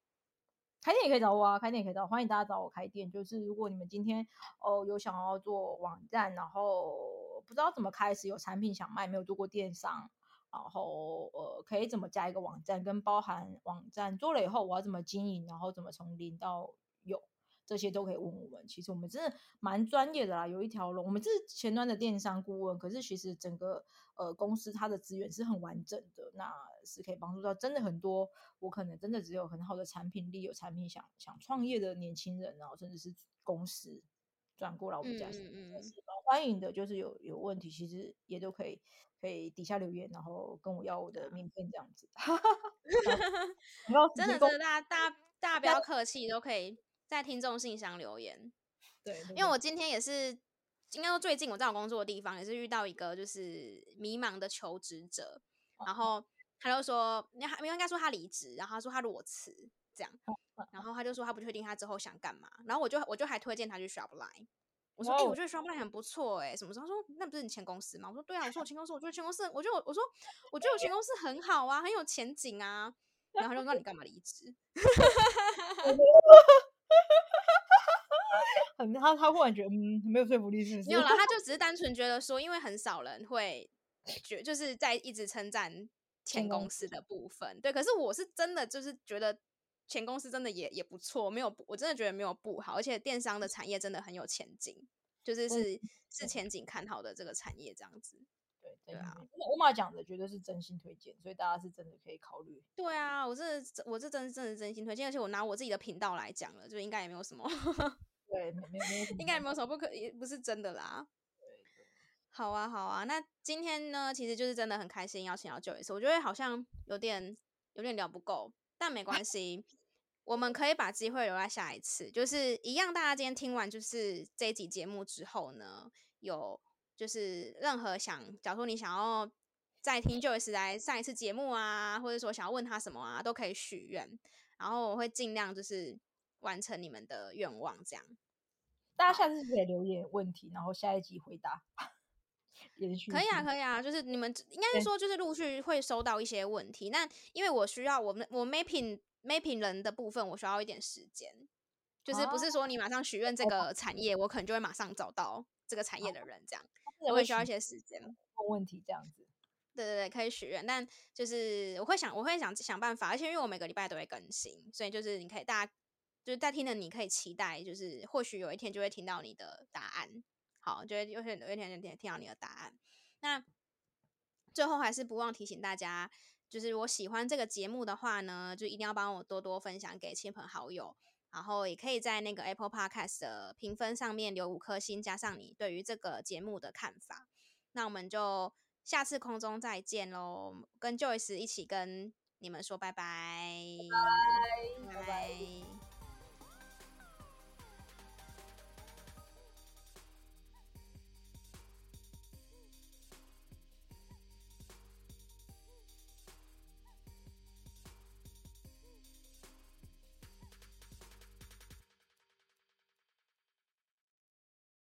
开店也可以找我啊，开店也可以找我，欢迎大家找我开店。就是如果你们今天哦有想要做网站，然后不知道怎么开始，有产品想卖，没有做过电商。然后呃，可以怎么加一个网站，跟包含网站做了以后，我要怎么经营，然后怎么从零到有，这些都可以问我们。其实我们真的蛮专业的啦，有一条龙。我们是前端的电商顾问，可是其实整个呃公司它的资源是很完整的，那是可以帮助到真的很多。我可能真的只有很好的产品力，有产品想想创业的年轻人，然后甚至是公司转过来我们家，是嗯嗯欢迎的。就是有有问题，其实也都可以。可以底下留言，然后跟我要我的名片这样子。*laughs* *laughs* 真的，真的，大家大家大家不要客气，都可以在听众信箱留言。对，对，对，因为我今天也是，应该说最近我在我工作的地方也是遇到一个就是迷茫的求职者，然后他就说，你还没有应该说他离职，然后他说他裸辞这样，然后他就说他不确定他之后想干嘛，然后我就我就还推荐他去 Shopline。我说，哎、欸，我觉得 Shopline 很不错，哎，什么时候？他说，那不是你前公司吗？我说，对啊，我说我前公司，我觉得前公司，我觉得我，我说，我觉得我前公司很好啊，很有前景啊。然后他就说，你干嘛离职？*laughs* 很他他忽然觉得，嗯，没有说服力，是不是？没有啦，他就只是单纯觉得说，因为很少人会觉，就是在一直称赞前公司的部分。对，可是我是真的就是觉得前公司真的也也不错，没有，我真的觉得没有不好，而且电商的产业真的很有前景。就是是、嗯、是前景看好的这个产业这样子，对对啊，欧玛讲的绝对是真心推荐，所以大家是真的可以考虑。对啊，我这我这真真的真心推荐，而且我拿我自己的频道来讲了，就应该也没有什么，对，没没没，应该也没有什么不可，也不是真的啦。对对，好啊好啊，那今天呢，其实就是真的很开心邀请到 Joyce，我觉得好像有点有点聊不够，但没关系。我们可以把机会留在下一次，就是一样。大家今天听完就是这一集节目之后呢，有就是任何想，假如说你想要再听 Joyce 来上一次节目啊，或者说想要问他什么啊，都可以许愿，然后我会尽量就是完成你们的愿望。这样，大家下次可以留言问题，然后下一集回答。可以啊，可以啊，就是你们应该是说，就是陆续会收到一些问题。那因为我需要我们我 mapping。mapping 人的部分，我需要一点时间，就是不是说你马上许愿这个产业，我可能就会马上找到这个产业的人，这样我会需要一些时间。问问题这样子，对对对，可以许愿，但就是我会想，我会想想办法，而且因为我每个礼拜都会更新，所以就是你可以大家就是在听的，你可以期待，就是或许有一天就会听到你的答案，好，就会有点有一天听听到你的答案。那最后还是不忘提醒大家。就是我喜欢这个节目的话呢，就一定要帮我多多分享给亲朋好友，然后也可以在那个 Apple Podcast 的评分上面留五颗星，加上你对于这个节目的看法。那我们就下次空中再见喽，跟 Joyce 一起跟你们说拜拜，拜拜。拜拜。